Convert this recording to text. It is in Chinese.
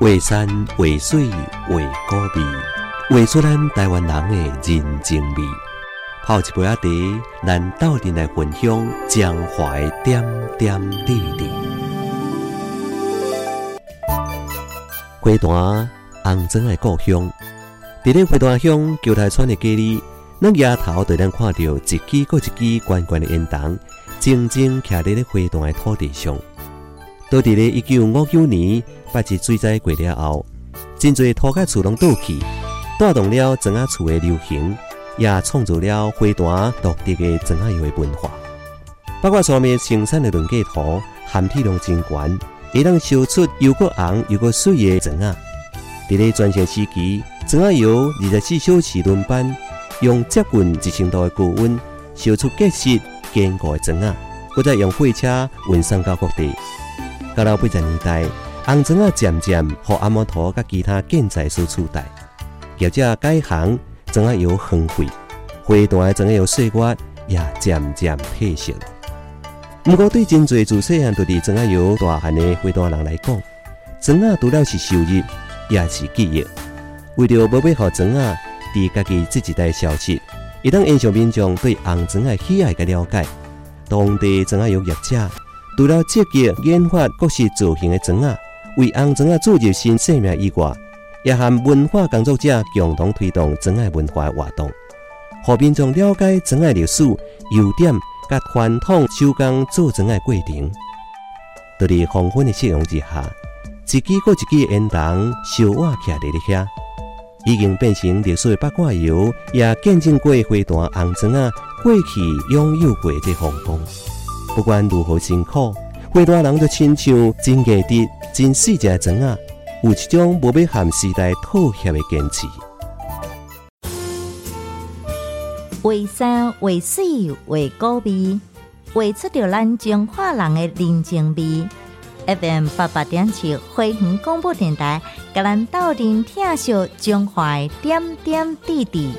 画山画水画古味，画出咱台湾人的人情味。泡一杯仔茶，咱斗阵来分享江淮点点滴滴。花坛红砖的故乡，伫咧花坛乡九台村的街里，咱丫头对咱看到一支搁一支悬悬的烟筒，静静徛伫咧花坛的土地上。都伫咧一九五九年八级水灾过了后，真侪土改厝拢倒去，带动了砖仔厝的流行，也创造了花坛独特的砖仔油的文化。包括上面生产的论价图含铁量真悬，会当烧出又个红又个水的砖仔。伫咧全盛时期，砖仔油二十四小时轮班，用接近一千度的高温烧出结实坚固的砖仔，或再用火车运送到各地。到了八十年代，红砖啊渐渐和阿摩陀甲其他建材所取代，业者改行砖啊油荒废，花坛的砖啊油岁月也渐渐褪色。不过对真侪自细汉就伫砖啊油大汉的花坛人来讲，砖啊除了是收入，也是记忆。为了无要互砖啊伫家己这一代消失，一旦延续民众对红砖的喜爱甲了解，当地砖啊油业者。除了积极研发各式造型的砖啊，为红砖啊注入新生命以外，也和文化工作者共同推动砖的文化活动，和民众了解砖的历史、优点甲传统手工做砖的过程。在黄昏的夕阳之下，一支搁一支烟筒烧瓦起来咧遐，已经变成历史的八卦油，也见证过花坛红砖啊过去拥有过的风光。不管如何辛苦，花大人就亲像真价值、真细节的砖啊，有一种无要含时代妥协的坚持。为山为水为高味，画出着咱中华人的人情味。FM 八八点七花园广播电台，甲咱斗阵听秀中华点点滴滴。